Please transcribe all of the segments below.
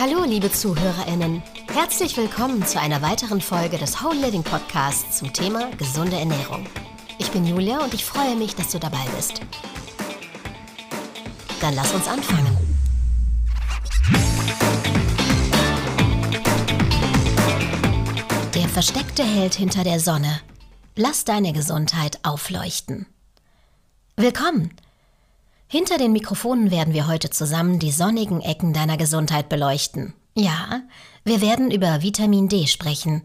Hallo, liebe ZuhörerInnen. Herzlich willkommen zu einer weiteren Folge des Whole Living Podcasts zum Thema gesunde Ernährung. Ich bin Julia und ich freue mich, dass du dabei bist. Dann lass uns anfangen. Der versteckte Held hinter der Sonne. Lass deine Gesundheit aufleuchten. Willkommen! Hinter den Mikrofonen werden wir heute zusammen die sonnigen Ecken deiner Gesundheit beleuchten. Ja, wir werden über Vitamin D sprechen.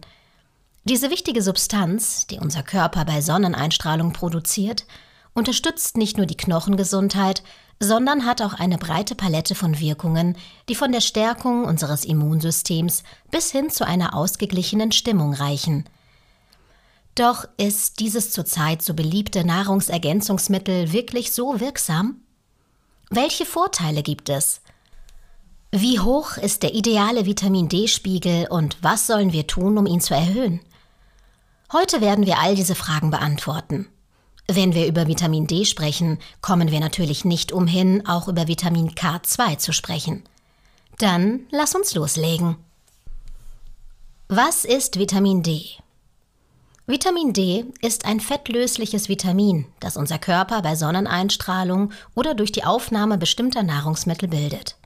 Diese wichtige Substanz, die unser Körper bei Sonneneinstrahlung produziert, unterstützt nicht nur die Knochengesundheit, sondern hat auch eine breite Palette von Wirkungen, die von der Stärkung unseres Immunsystems bis hin zu einer ausgeglichenen Stimmung reichen. Doch ist dieses zurzeit so beliebte Nahrungsergänzungsmittel wirklich so wirksam? Welche Vorteile gibt es? Wie hoch ist der ideale Vitamin D-Spiegel und was sollen wir tun, um ihn zu erhöhen? Heute werden wir all diese Fragen beantworten. Wenn wir über Vitamin D sprechen, kommen wir natürlich nicht umhin, auch über Vitamin K2 zu sprechen. Dann lass uns loslegen. Was ist Vitamin D? Vitamin D ist ein fettlösliches Vitamin, das unser Körper bei Sonneneinstrahlung oder durch die Aufnahme bestimmter Nahrungsmittel bildet.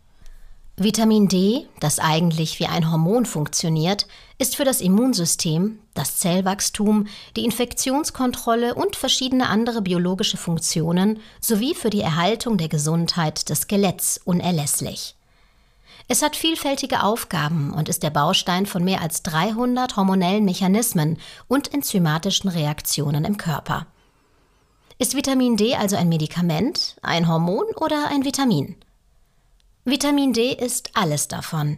Vitamin D, das eigentlich wie ein Hormon funktioniert, ist für das Immunsystem, das Zellwachstum, die Infektionskontrolle und verschiedene andere biologische Funktionen sowie für die Erhaltung der Gesundheit des Skeletts unerlässlich. Es hat vielfältige Aufgaben und ist der Baustein von mehr als 300 hormonellen Mechanismen und enzymatischen Reaktionen im Körper. Ist Vitamin D also ein Medikament, ein Hormon oder ein Vitamin? Vitamin D ist alles davon.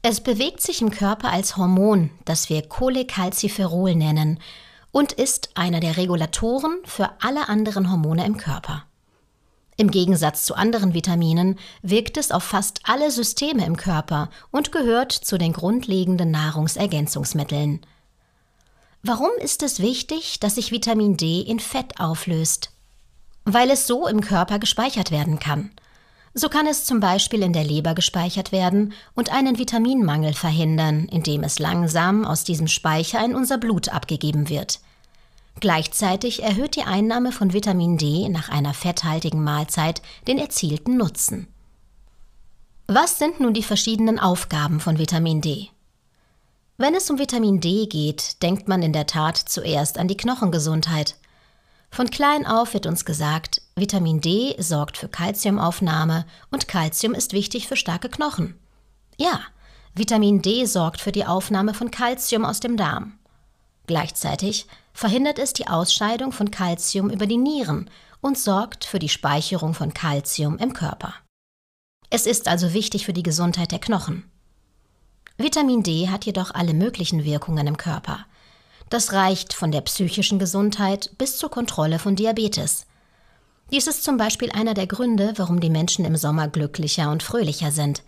Es bewegt sich im Körper als Hormon, das wir Cholecalciferol nennen, und ist einer der Regulatoren für alle anderen Hormone im Körper. Im Gegensatz zu anderen Vitaminen wirkt es auf fast alle Systeme im Körper und gehört zu den grundlegenden Nahrungsergänzungsmitteln. Warum ist es wichtig, dass sich Vitamin D in Fett auflöst? Weil es so im Körper gespeichert werden kann. So kann es zum Beispiel in der Leber gespeichert werden und einen Vitaminmangel verhindern, indem es langsam aus diesem Speicher in unser Blut abgegeben wird – Gleichzeitig erhöht die Einnahme von Vitamin D nach einer fetthaltigen Mahlzeit den erzielten Nutzen. Was sind nun die verschiedenen Aufgaben von Vitamin D? Wenn es um Vitamin D geht, denkt man in der Tat zuerst an die Knochengesundheit. Von klein auf wird uns gesagt, Vitamin D sorgt für Kalziumaufnahme und Kalzium ist wichtig für starke Knochen. Ja, Vitamin D sorgt für die Aufnahme von Kalzium aus dem Darm. Gleichzeitig verhindert es die Ausscheidung von Calcium über die Nieren und sorgt für die Speicherung von Calcium im Körper. Es ist also wichtig für die Gesundheit der Knochen. Vitamin D hat jedoch alle möglichen Wirkungen im Körper. Das reicht von der psychischen Gesundheit bis zur Kontrolle von Diabetes. Dies ist zum Beispiel einer der Gründe, warum die Menschen im Sommer glücklicher und fröhlicher sind.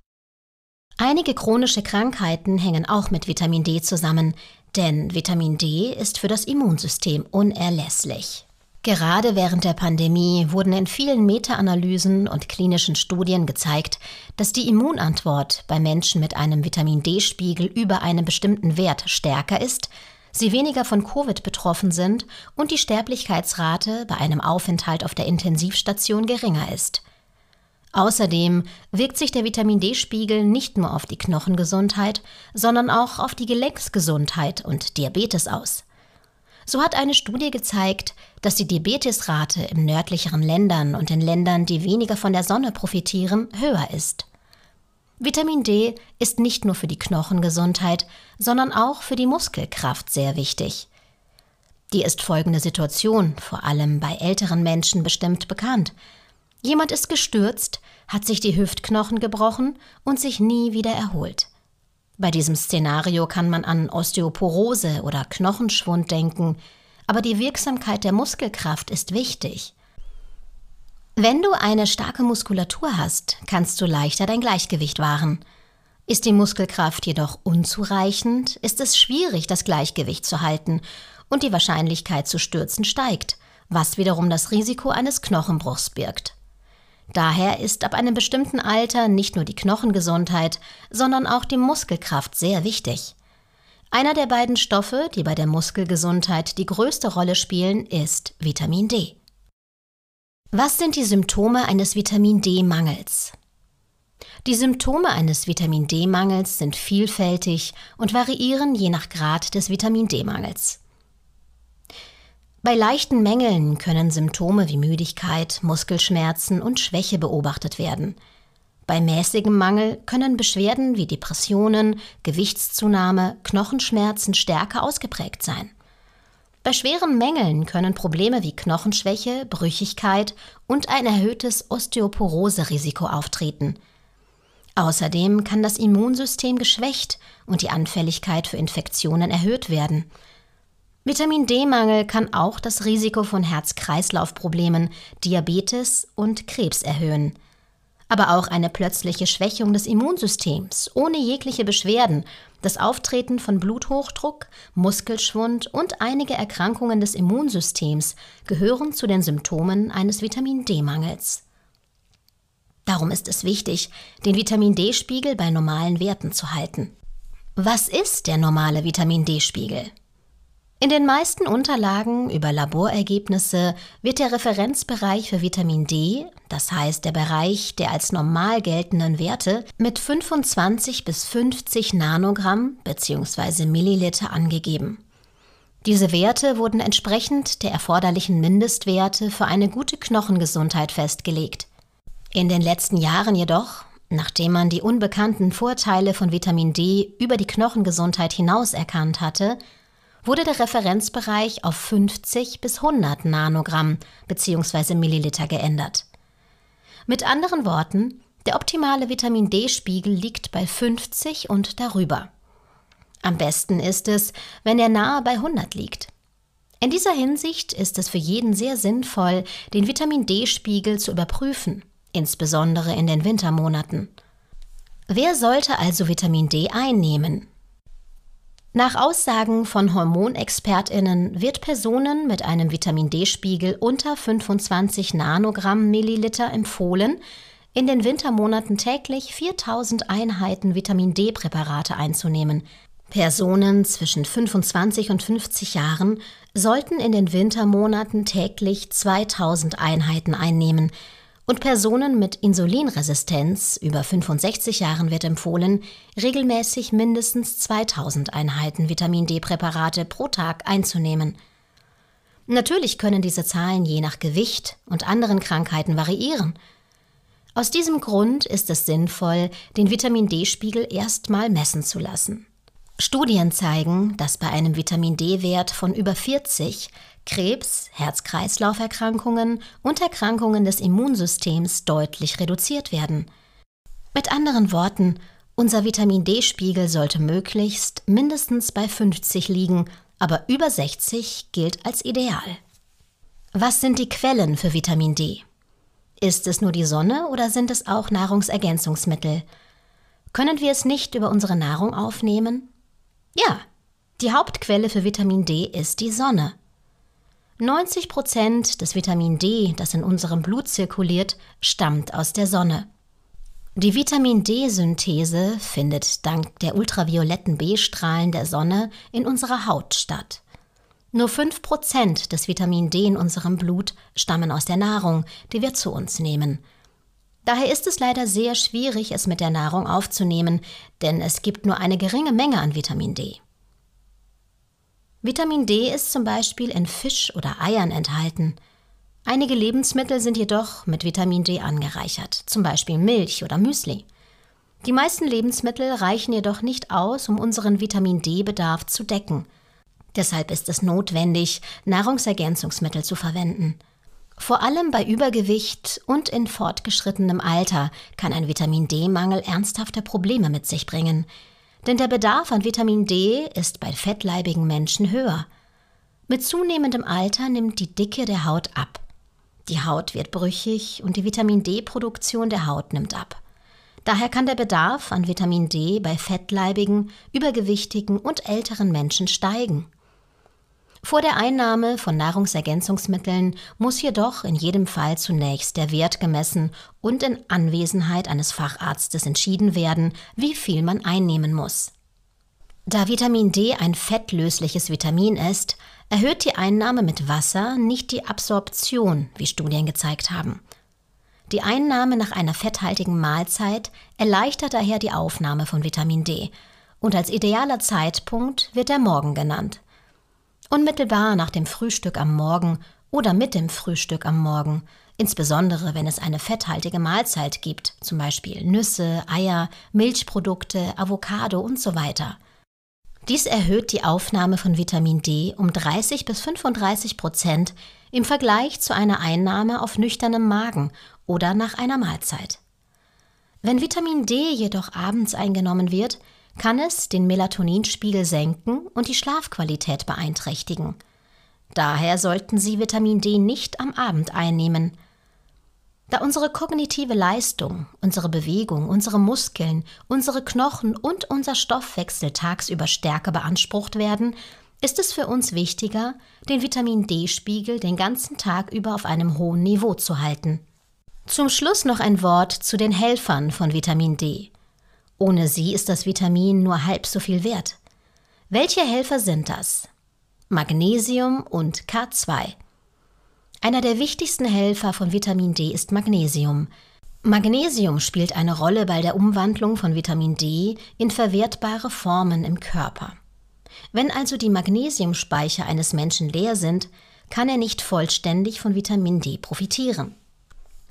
Einige chronische Krankheiten hängen auch mit Vitamin D zusammen, denn Vitamin D ist für das Immunsystem unerlässlich. Gerade während der Pandemie wurden in vielen Meta-Analysen und klinischen Studien gezeigt, dass die Immunantwort bei Menschen mit einem Vitamin D-Spiegel über einem bestimmten Wert stärker ist, sie weniger von Covid betroffen sind und die Sterblichkeitsrate bei einem Aufenthalt auf der Intensivstation geringer ist. Außerdem wirkt sich der Vitamin D-Spiegel nicht nur auf die Knochengesundheit, sondern auch auf die Gelenksgesundheit und Diabetes aus. So hat eine Studie gezeigt, dass die Diabetesrate im nördlicheren Ländern und in Ländern, die weniger von der Sonne profitieren, höher ist. Vitamin D ist nicht nur für die Knochengesundheit, sondern auch für die Muskelkraft sehr wichtig. Die ist folgende Situation vor allem bei älteren Menschen bestimmt bekannt. Jemand ist gestürzt, hat sich die Hüftknochen gebrochen und sich nie wieder erholt. Bei diesem Szenario kann man an Osteoporose oder Knochenschwund denken, aber die Wirksamkeit der Muskelkraft ist wichtig. Wenn du eine starke Muskulatur hast, kannst du leichter dein Gleichgewicht wahren. Ist die Muskelkraft jedoch unzureichend, ist es schwierig, das Gleichgewicht zu halten und die Wahrscheinlichkeit zu stürzen steigt, was wiederum das Risiko eines Knochenbruchs birgt. Daher ist ab einem bestimmten Alter nicht nur die Knochengesundheit, sondern auch die Muskelkraft sehr wichtig. Einer der beiden Stoffe, die bei der Muskelgesundheit die größte Rolle spielen, ist Vitamin D. Was sind die Symptome eines Vitamin D-Mangels? Die Symptome eines Vitamin D-Mangels sind vielfältig und variieren je nach Grad des Vitamin D-Mangels. Bei leichten Mängeln können Symptome wie Müdigkeit, Muskelschmerzen und Schwäche beobachtet werden. Bei mäßigem Mangel können Beschwerden wie Depressionen, Gewichtszunahme, Knochenschmerzen stärker ausgeprägt sein. Bei schweren Mängeln können Probleme wie Knochenschwäche, Brüchigkeit und ein erhöhtes Osteoporose-Risiko auftreten – Außerdem kann das Immunsystem geschwächt und die Anfälligkeit für Infektionen erhöht werden. Vitamin D-Mangel kann auch das Risiko von Herz-Kreislauf-Problemen, Diabetes und Krebs erhöhen. Aber auch eine plötzliche Schwächung des Immunsystems ohne jegliche Beschwerden, das Auftreten von Bluthochdruck, Muskelschwund und einige Erkrankungen des Immunsystems gehören zu den Symptomen eines Vitamin D-Mangels. Darum ist es wichtig, den Vitamin D-Spiegel bei normalen Werten zu halten. Was ist der normale Vitamin D-Spiegel? In den meisten Unterlagen über Laborergebnisse wird der Referenzbereich für Vitamin D, das heißt der Bereich der als normal geltenden Werte, mit 25 bis 50 Nanogramm bzw. Milliliter angegeben. Diese Werte wurden entsprechend der erforderlichen Mindestwerte für eine gute Knochengesundheit festgelegt. In den letzten Jahren jedoch, nachdem man die unbekannten Vorteile von Vitamin D über die Knochengesundheit hinaus erkannt hatte, wurde der Referenzbereich auf 50 bis 100 Nanogramm bzw. Milliliter geändert. Mit anderen Worten, der optimale Vitamin D-Spiegel liegt bei 50 und darüber. Am besten ist es, wenn er nahe bei 100 liegt. In dieser Hinsicht ist es für jeden sehr sinnvoll, den Vitamin D-Spiegel zu überprüfen insbesondere in den Wintermonaten. Wer sollte also Vitamin D einnehmen? Nach Aussagen von Hormonexpertinnen wird Personen mit einem Vitamin D-Spiegel unter 25 Nanogramm Milliliter empfohlen, in den Wintermonaten täglich 4000 Einheiten Vitamin D-Präparate einzunehmen. Personen zwischen 25 und 50 Jahren sollten in den Wintermonaten täglich 2000 Einheiten einnehmen, und Personen mit Insulinresistenz über 65 Jahren wird empfohlen, regelmäßig mindestens 2000 Einheiten Vitamin D-Präparate pro Tag einzunehmen. Natürlich können diese Zahlen je nach Gewicht und anderen Krankheiten variieren. Aus diesem Grund ist es sinnvoll, den Vitamin D-Spiegel erstmal messen zu lassen. Studien zeigen, dass bei einem Vitamin D-Wert von über 40 Krebs, Herz-Kreislauf-Erkrankungen und Erkrankungen des Immunsystems deutlich reduziert werden. Mit anderen Worten, unser Vitamin D-Spiegel sollte möglichst mindestens bei 50 liegen, aber über 60 gilt als ideal. Was sind die Quellen für Vitamin D? Ist es nur die Sonne oder sind es auch Nahrungsergänzungsmittel? Können wir es nicht über unsere Nahrung aufnehmen? Ja, die Hauptquelle für Vitamin D ist die Sonne. 90 Prozent des Vitamin D, das in unserem Blut zirkuliert, stammt aus der Sonne. Die Vitamin D-Synthese findet dank der ultravioletten B-Strahlen der Sonne in unserer Haut statt. Nur 5 Prozent des Vitamin D in unserem Blut stammen aus der Nahrung, die wir zu uns nehmen. Daher ist es leider sehr schwierig, es mit der Nahrung aufzunehmen, denn es gibt nur eine geringe Menge an Vitamin D. Vitamin D ist zum Beispiel in Fisch oder Eiern enthalten. Einige Lebensmittel sind jedoch mit Vitamin D angereichert, zum Beispiel Milch oder Müsli. Die meisten Lebensmittel reichen jedoch nicht aus, um unseren Vitamin D-Bedarf zu decken. Deshalb ist es notwendig, Nahrungsergänzungsmittel zu verwenden. Vor allem bei Übergewicht und in fortgeschrittenem Alter kann ein Vitamin D-Mangel ernsthafte Probleme mit sich bringen. Denn der Bedarf an Vitamin D ist bei fettleibigen Menschen höher. Mit zunehmendem Alter nimmt die Dicke der Haut ab. Die Haut wird brüchig und die Vitamin D-Produktion der Haut nimmt ab. Daher kann der Bedarf an Vitamin D bei fettleibigen, übergewichtigen und älteren Menschen steigen. Vor der Einnahme von Nahrungsergänzungsmitteln muss jedoch in jedem Fall zunächst der Wert gemessen und in Anwesenheit eines Facharztes entschieden werden, wie viel man einnehmen muss. Da Vitamin D ein fettlösliches Vitamin ist, erhöht die Einnahme mit Wasser nicht die Absorption, wie Studien gezeigt haben. Die Einnahme nach einer fetthaltigen Mahlzeit erleichtert daher die Aufnahme von Vitamin D und als idealer Zeitpunkt wird der Morgen genannt. Unmittelbar nach dem Frühstück am Morgen oder mit dem Frühstück am Morgen, insbesondere wenn es eine fetthaltige Mahlzeit gibt, zum Beispiel Nüsse, Eier, Milchprodukte, Avocado und so weiter. Dies erhöht die Aufnahme von Vitamin D um 30 bis 35 Prozent im Vergleich zu einer Einnahme auf nüchternem Magen oder nach einer Mahlzeit. Wenn Vitamin D jedoch abends eingenommen wird, kann es den Melatoninspiegel senken und die Schlafqualität beeinträchtigen. Daher sollten Sie Vitamin D nicht am Abend einnehmen. Da unsere kognitive Leistung, unsere Bewegung, unsere Muskeln, unsere Knochen und unser Stoffwechsel tagsüber stärker beansprucht werden, ist es für uns wichtiger, den Vitamin D-Spiegel den ganzen Tag über auf einem hohen Niveau zu halten. Zum Schluss noch ein Wort zu den Helfern von Vitamin D. Ohne sie ist das Vitamin nur halb so viel wert. Welche Helfer sind das? Magnesium und K2. Einer der wichtigsten Helfer von Vitamin D ist Magnesium. Magnesium spielt eine Rolle bei der Umwandlung von Vitamin D in verwertbare Formen im Körper. Wenn also die Magnesiumspeicher eines Menschen leer sind, kann er nicht vollständig von Vitamin D profitieren.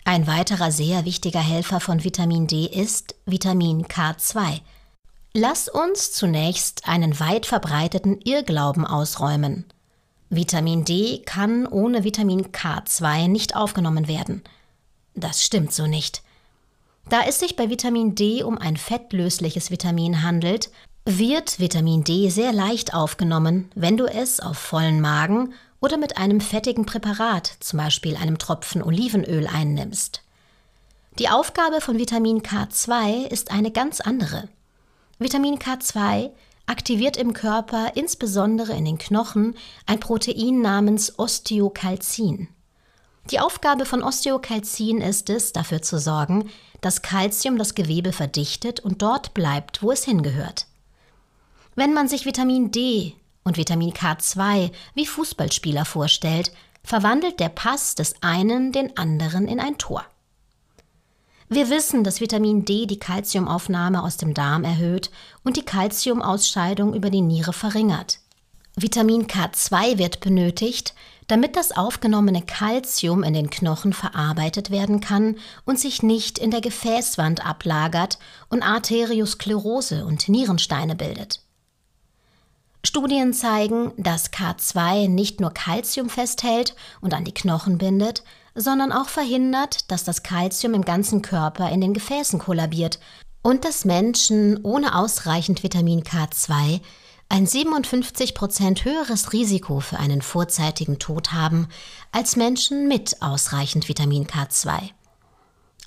Ein weiterer sehr wichtiger Helfer von Vitamin D ist Vitamin K2. Lass uns zunächst einen weit verbreiteten Irrglauben ausräumen. Vitamin D kann ohne Vitamin K2 nicht aufgenommen werden. Das stimmt so nicht. Da es sich bei Vitamin D um ein fettlösliches Vitamin handelt, wird Vitamin D sehr leicht aufgenommen, wenn du es auf vollen Magen oder mit einem fettigen Präparat, zum Beispiel einem Tropfen Olivenöl, einnimmst. Die Aufgabe von Vitamin K2 ist eine ganz andere. Vitamin K2 aktiviert im Körper, insbesondere in den Knochen, ein Protein namens Osteokalzin. Die Aufgabe von Osteokalzin ist es, dafür zu sorgen, dass Kalzium das Gewebe verdichtet und dort bleibt, wo es hingehört. Wenn man sich Vitamin D und Vitamin K2 wie Fußballspieler vorstellt, verwandelt der Pass des einen den anderen in ein Tor. Wir wissen, dass Vitamin D die Kalziumaufnahme aus dem Darm erhöht und die Kalziumausscheidung über die Niere verringert. Vitamin K2 wird benötigt, damit das aufgenommene Kalzium in den Knochen verarbeitet werden kann und sich nicht in der Gefäßwand ablagert und Arteriosklerose und Nierensteine bildet. Studien zeigen, dass K2 nicht nur Kalzium festhält und an die Knochen bindet, sondern auch verhindert, dass das Kalzium im ganzen Körper in den Gefäßen kollabiert und dass Menschen ohne ausreichend Vitamin K2 ein 57 Prozent höheres Risiko für einen vorzeitigen Tod haben als Menschen mit ausreichend Vitamin K2.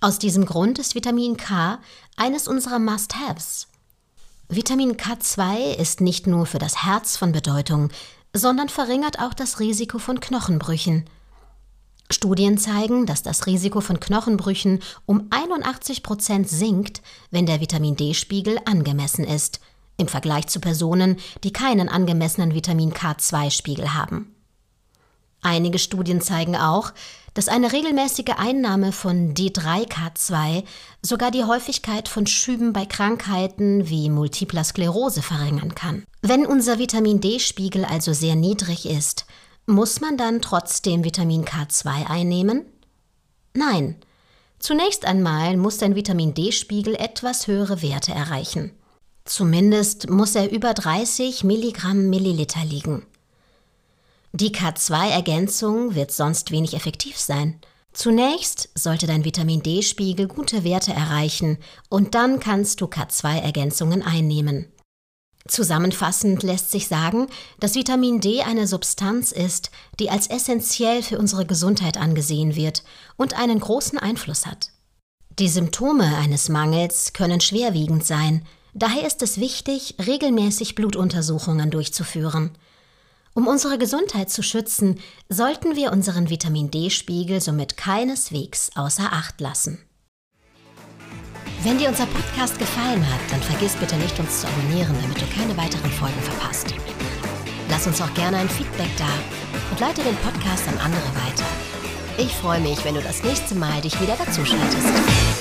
Aus diesem Grund ist Vitamin K eines unserer Must-Haves. Vitamin K2 ist nicht nur für das Herz von Bedeutung, sondern verringert auch das Risiko von Knochenbrüchen. Studien zeigen, dass das Risiko von Knochenbrüchen um 81 Prozent sinkt, wenn der Vitamin D-Spiegel angemessen ist, im Vergleich zu Personen, die keinen angemessenen Vitamin K2-Spiegel haben. Einige Studien zeigen auch, dass eine regelmäßige Einnahme von D3K2 sogar die Häufigkeit von Schüben bei Krankheiten wie Multipler Sklerose verringern kann. Wenn unser Vitamin D-Spiegel also sehr niedrig ist, muss man dann trotzdem Vitamin K2 einnehmen? Nein. Zunächst einmal muss dein Vitamin D-Spiegel etwas höhere Werte erreichen. Zumindest muss er über 30 Milligramm Milliliter liegen. Die K2-Ergänzung wird sonst wenig effektiv sein. Zunächst sollte dein Vitamin D-Spiegel gute Werte erreichen und dann kannst du K2-Ergänzungen einnehmen. Zusammenfassend lässt sich sagen, dass Vitamin D eine Substanz ist, die als essentiell für unsere Gesundheit angesehen wird und einen großen Einfluss hat. Die Symptome eines Mangels können schwerwiegend sein, daher ist es wichtig, regelmäßig Blutuntersuchungen durchzuführen. Um unsere Gesundheit zu schützen, sollten wir unseren Vitamin D-Spiegel somit keineswegs außer Acht lassen. Wenn dir unser Podcast gefallen hat, dann vergiss bitte nicht, uns zu abonnieren, damit du keine weiteren Folgen verpasst. Lass uns auch gerne ein Feedback da und leite den Podcast an andere weiter. Ich freue mich, wenn du das nächste Mal dich wieder dazuschaltest.